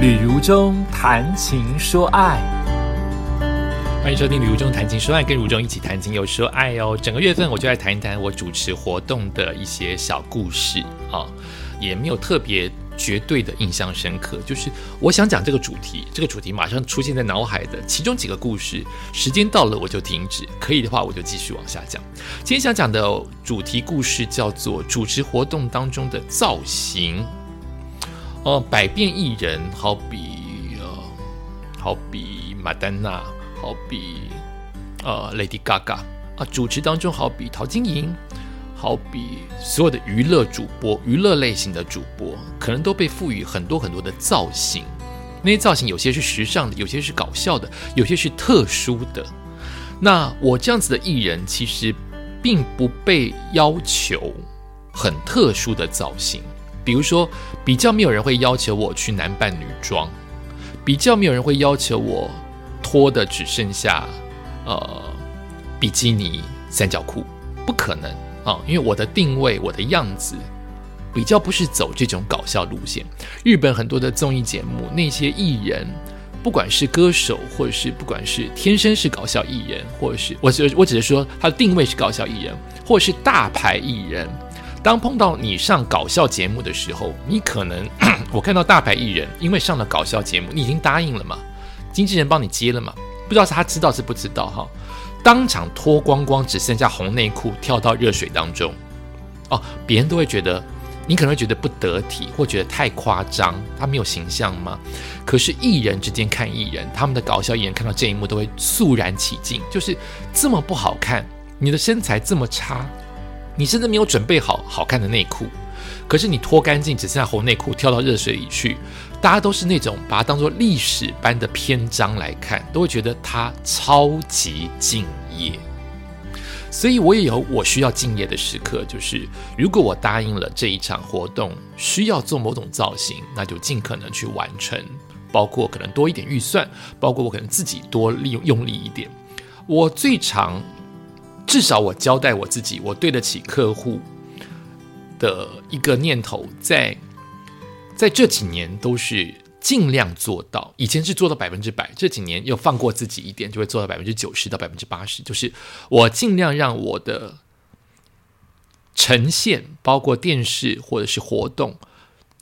旅如中谈情说爱，欢迎收听《旅如中谈情说爱》，跟如中一起谈情又说爱哦。整个月份我就来谈一谈我主持活动的一些小故事啊，也没有特别绝对的印象深刻，就是我想讲这个主题，这个主题马上出现在脑海的其中几个故事，时间到了我就停止，可以的话我就继续往下讲。今天想讲的主题故事叫做主持活动当中的造型。哦，百变艺人，好比呃，好比马丹娜，好比呃，Lady Gaga 啊，主持当中好比陶晶莹，好比所有的娱乐主播，娱乐类型的主播，可能都被赋予很多很多的造型。那些造型有些是时尚的，有些是搞笑的，有些是特殊的。那我这样子的艺人，其实并不被要求很特殊的造型。比如说，比较没有人会要求我去男扮女装，比较没有人会要求我脱的只剩下呃比基尼三角裤，不可能啊！因为我的定位，我的样子比较不是走这种搞笑路线。日本很多的综艺节目，那些艺人，不管是歌手，或者是不管是天生是搞笑艺人，或者是我只我只是说他的定位是搞笑艺人，或者是大牌艺人。当碰到你上搞笑节目的时候，你可能 我看到大牌艺人，因为上了搞笑节目，你已经答应了嘛？经纪人帮你接了嘛？不知道是他知道是不知道哈？当场脱光光，只剩下红内裤，跳到热水当中，哦，别人都会觉得你可能会觉得不得体，或觉得太夸张，他没有形象吗？可是艺人之间看艺人，他们的搞笑艺人看到这一幕都会肃然起敬，就是这么不好看，你的身材这么差。你甚至没有准备好好看的内裤，可是你脱干净，只剩下红内裤，跳到热水里去，大家都是那种把它当做历史般的篇章来看，都会觉得他超级敬业。所以我也有我需要敬业的时刻，就是如果我答应了这一场活动需要做某种造型，那就尽可能去完成，包括可能多一点预算，包括我可能自己多利用用力一点。我最常。至少我交代我自己，我对得起客户的一个念头，在在这几年都是尽量做到。以前是做到百分之百，这几年又放过自己一点，就会做到百分之九十到百分之八十。就是我尽量让我的呈现，包括电视或者是活动，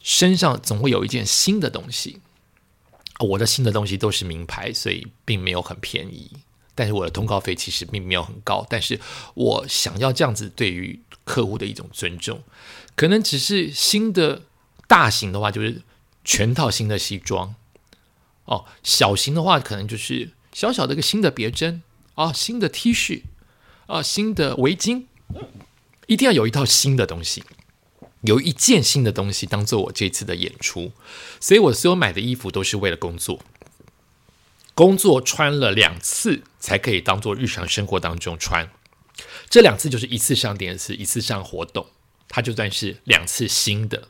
身上总会有一件新的东西。我的新的东西都是名牌，所以并没有很便宜。但是我的通告费其实并没有很高，但是我想要这样子对于客户的一种尊重，可能只是新的大型的话就是全套新的西装，哦，小型的话可能就是小小的一个新的别针。啊，新的 T 恤。啊，新的围巾，一定要有一套新的东西，有一件新的东西当做我这次的演出，所以我所有买的衣服都是为了工作。工作穿了两次才可以当做日常生活当中穿，这两次就是一次上电视，一次上活动，它就算是两次新的。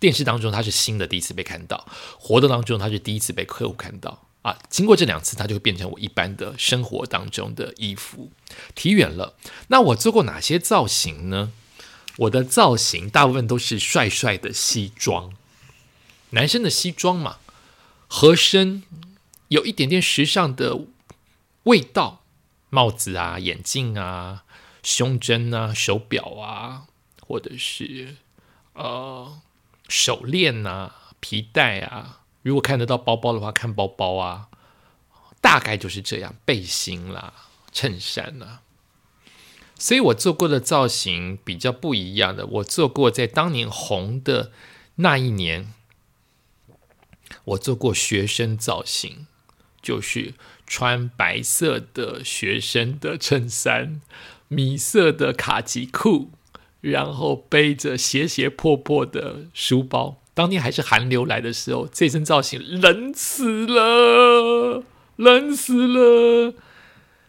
电视当中它是新的，第一次被看到；活动当中它是第一次被客户看到。啊，经过这两次，它就会变成我一般的生活当中的衣服。提远了，那我做过哪些造型呢？我的造型大部分都是帅帅的西装，男生的西装嘛，合身。有一点点时尚的味道，帽子啊、眼镜啊、胸针啊、手表啊，或者是呃手链啊、皮带啊。如果看得到包包的话，看包包啊，大概就是这样。背心啦、衬衫啦，所以我做过的造型比较不一样的。我做过在当年红的那一年，我做过学生造型。就是穿白色的学生的衬衫，米色的卡其裤，然后背着斜斜破破的书包。当天还是寒流来的时候，这身造型冷死了，冷死了。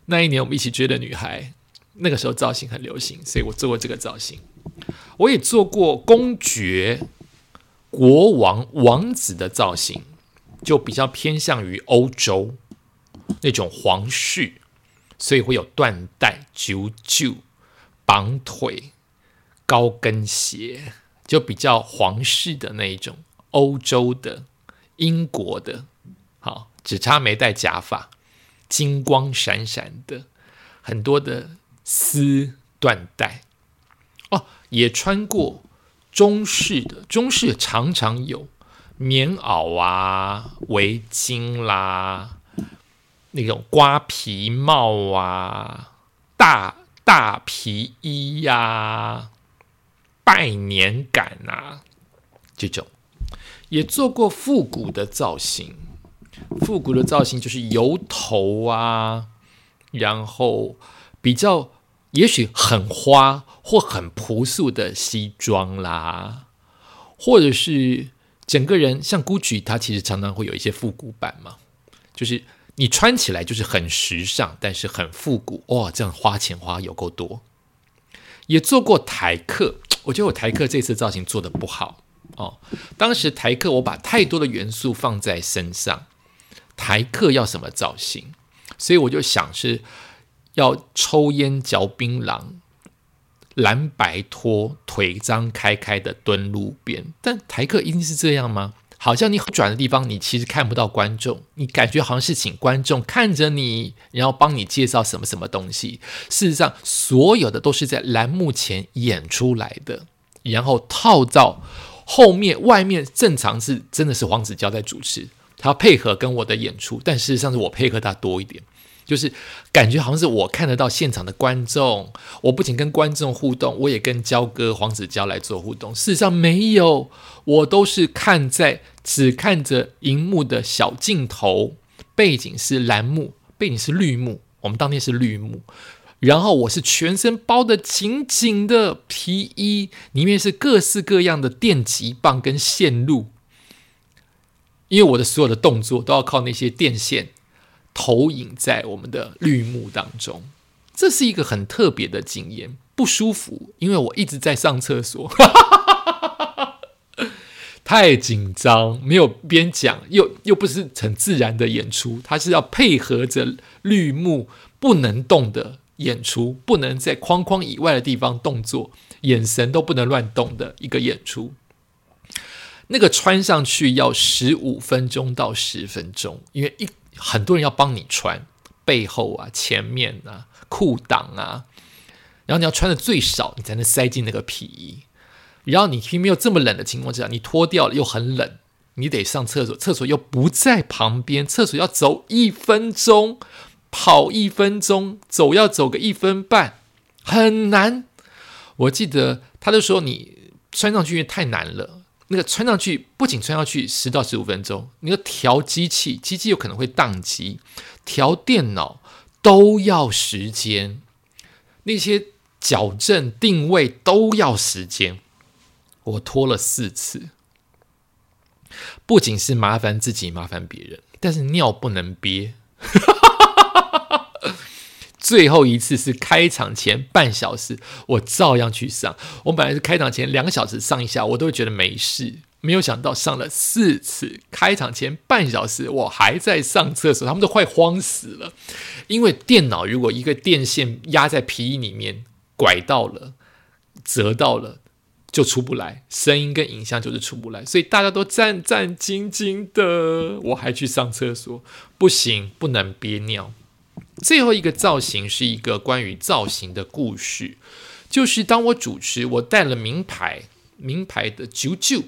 那一年我们一起追的女孩，那个时候造型很流行，所以我做过这个造型。我也做过公爵、国王、王子的造型。就比较偏向于欧洲那种皇室，所以会有缎带、九九、绑腿、高跟鞋，就比较皇室的那一种欧洲的英国的，好，只差没戴假发，金光闪闪的，很多的丝缎带。哦，也穿过中式的，中式常常有棉袄啊、围巾啦，那种瓜皮帽啊、大大皮衣呀、拜年感啊，这种也做过复古的造型。复古的造型就是油头啊，然后比较也许很花。或很朴素的西装啦，或者是整个人像 GUCCI，它其实常常会有一些复古版嘛，就是你穿起来就是很时尚，但是很复古哇，这样花钱花有够多。也做过台客，我觉得我台客这次造型做的不好哦。当时台客我把太多的元素放在身上，台客要什么造型？所以我就想是要抽烟嚼槟榔。蓝白拖，腿张开开的蹲路边，但台客一定是这样吗？好像你转的地方，你其实看不到观众，你感觉好像是请观众看着你，然后帮你介绍什么什么东西。事实上，所有的都是在栏目前演出来的，然后套到后面，外面正常是真的是黄子佼在主持，他配合跟我的演出，但事实上是我配合他多一点。就是感觉好像是我看得到现场的观众，我不仅跟观众互动，我也跟焦哥黄子佼来做互动。事实上没有，我都是看在只看着荧幕的小镜头，背景是蓝幕，背景是绿幕，我们当天是绿幕，然后我是全身包的紧紧的皮衣，里面是各式各样的电极棒跟线路，因为我的所有的动作都要靠那些电线。投影在我们的绿幕当中，这是一个很特别的经验，不舒服，因为我一直在上厕所，太紧张，没有边讲，又又不是很自然的演出，它是要配合着绿幕不能动的演出，不能在框框以外的地方动作，眼神都不能乱动的一个演出。那个穿上去要十五分钟到十分钟，因为一。很多人要帮你穿背后啊、前面啊、裤裆啊，然后你要穿的最少，你才能塞进那个皮衣。然后你偏偏又这么冷的情况之下，你脱掉了又很冷，你得上厕所，厕所又不在旁边，厕所要走一分钟，跑一分钟，走要走个一分半，很难。我记得他就说你穿上去因为太难了。那个穿上去不仅穿上去十到十五分钟，你要调机器，机器有可能会宕机，调电脑都要时间，那些矫正定位都要时间。我拖了四次，不仅是麻烦自己，麻烦别人，但是尿不能憋。最后一次是开场前半小时，我照样去上。我本来是开场前两个小时上一下，我都觉得没事。没有想到上了四次，开场前半小时我还在上厕所，他们都快慌死了。因为电脑如果一个电线压在皮衣里面，拐到了、折到了，就出不来，声音跟影像就是出不来，所以大家都战战兢兢的。我还去上厕所，不行，不能憋尿。最后一个造型是一个关于造型的故事，就是当我主持，我带了名牌，名牌的九九，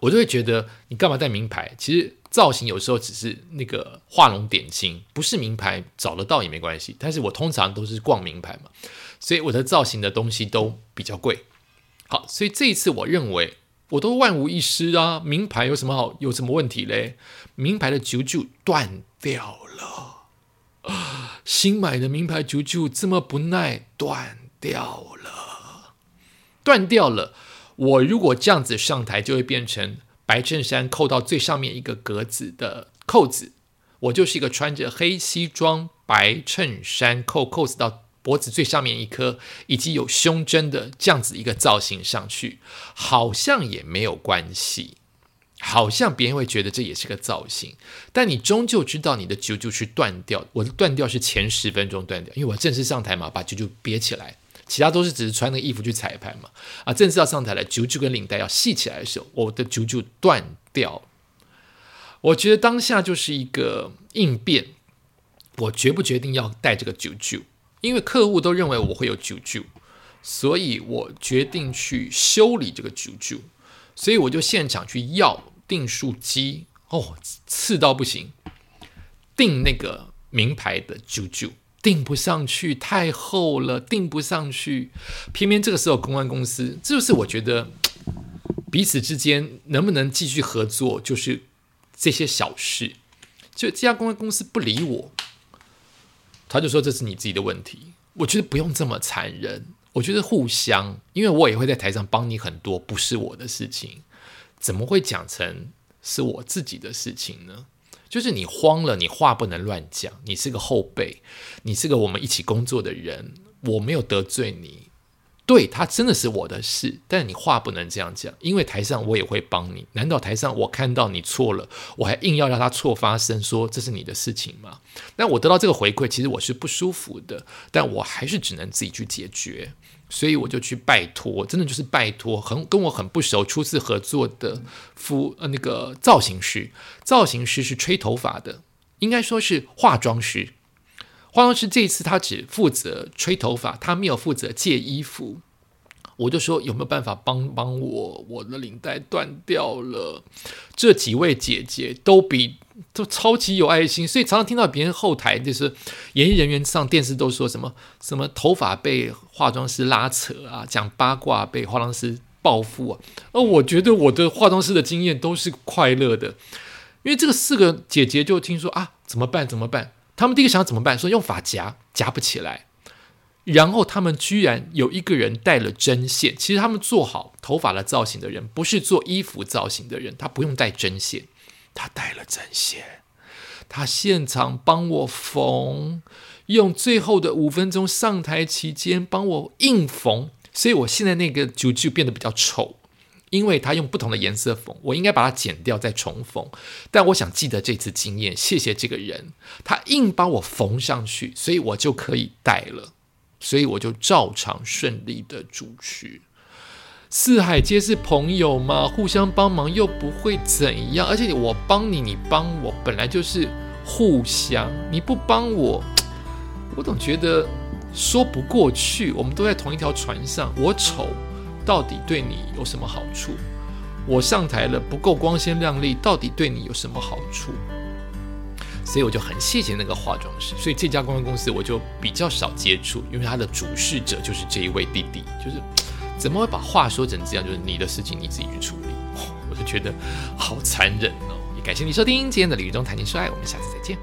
我就会觉得你干嘛带名牌？其实造型有时候只是那个画龙点睛，不是名牌找得到也没关系。但是我通常都是逛名牌嘛，所以我的造型的东西都比较贵。好，所以这一次我认为我都万无一失啊，名牌有什么好有什么问题嘞？名牌的九九断掉了。啊新买的名牌九九这么不耐，断掉了，断掉了。我如果这样子上台，就会变成白衬衫扣到最上面一个格子的扣子，我就是一个穿着黑西装、白衬衫扣扣子到脖子最上面一颗，以及有胸针的这样子一个造型上去，好像也没有关系。好像别人会觉得这也是个造型，但你终究知道你的九九是断掉。我的断掉是前十分钟断掉，因为我正式上台嘛，把九九憋起来，其他都是只是穿那个衣服去彩排嘛。啊，正式要上台了，九九跟领带要系起来的时候，我的九九断掉。我觉得当下就是一个应变，我决不决定要带这个九九，因为客户都认为我会有九九，所以我决定去修理这个九九，所以我就现场去要订书机，哦，次到不行，订那个名牌的九九。订不上去，太厚了，订不上去。偏偏这个时候，公关公司，这就是我觉得彼此之间能不能继续合作，就是这些小事。就这家公关公司不理我，他就说这是你自己的问题。我觉得不用这么残忍，我觉得互相，因为我也会在台上帮你很多，不是我的事情，怎么会讲成是我自己的事情呢？就是你慌了，你话不能乱讲。你是个后辈，你是个我们一起工作的人，我没有得罪你。对他真的是我的事，但你话不能这样讲，因为台上我也会帮你。难道台上我看到你错了，我还硬要让他错发生，说这是你的事情吗？那我得到这个回馈，其实我是不舒服的，但我还是只能自己去解决。所以我就去拜托，真的就是拜托，很跟我很不熟，初次合作的服呃那个造型师，造型师是吹头发的，应该说是化妆师。化妆师这一次他只负责吹头发，他没有负责借衣服。我就说有没有办法帮帮我？我的领带断掉了。这几位姐姐都比都超级有爱心，所以常常听到别人后台就是演艺人员上电视都说什么什么头发被化妆师拉扯啊，讲八卦被化妆师报复啊。而我觉得我的化妆师的经验都是快乐的，因为这个四个姐姐就听说啊怎么办怎么办？他们第一个想怎么办？说用发夹夹不起来。然后他们居然有一个人带了针线，其实他们做好头发的造型的人，不是做衣服造型的人，他不用带针线，他带了针线，他现场帮我缝，用最后的五分钟上台期间帮我硬缝，所以我现在那个九九变得比较丑，因为他用不同的颜色缝，我应该把它剪掉再重缝，但我想记得这次经验，谢谢这个人，他硬帮我缝上去，所以我就可以戴了。所以我就照常顺利的主持，四海皆是朋友嘛，互相帮忙又不会怎样，而且我帮你，你帮我，本来就是互相，你不帮我，我总觉得说不过去。我们都在同一条船上，我丑到底对你有什么好处？我上台了不够光鲜亮丽，到底对你有什么好处？所以我就很谢谢那个化妆师，所以这家公关公司我就比较少接触，因为他的主事者就是这一位弟弟，就是怎么会把话说成这样？就是你的事情你自己去处理，我就觉得好残忍哦。也感谢你收听今天的李玉中谈情说爱，我们下次再见。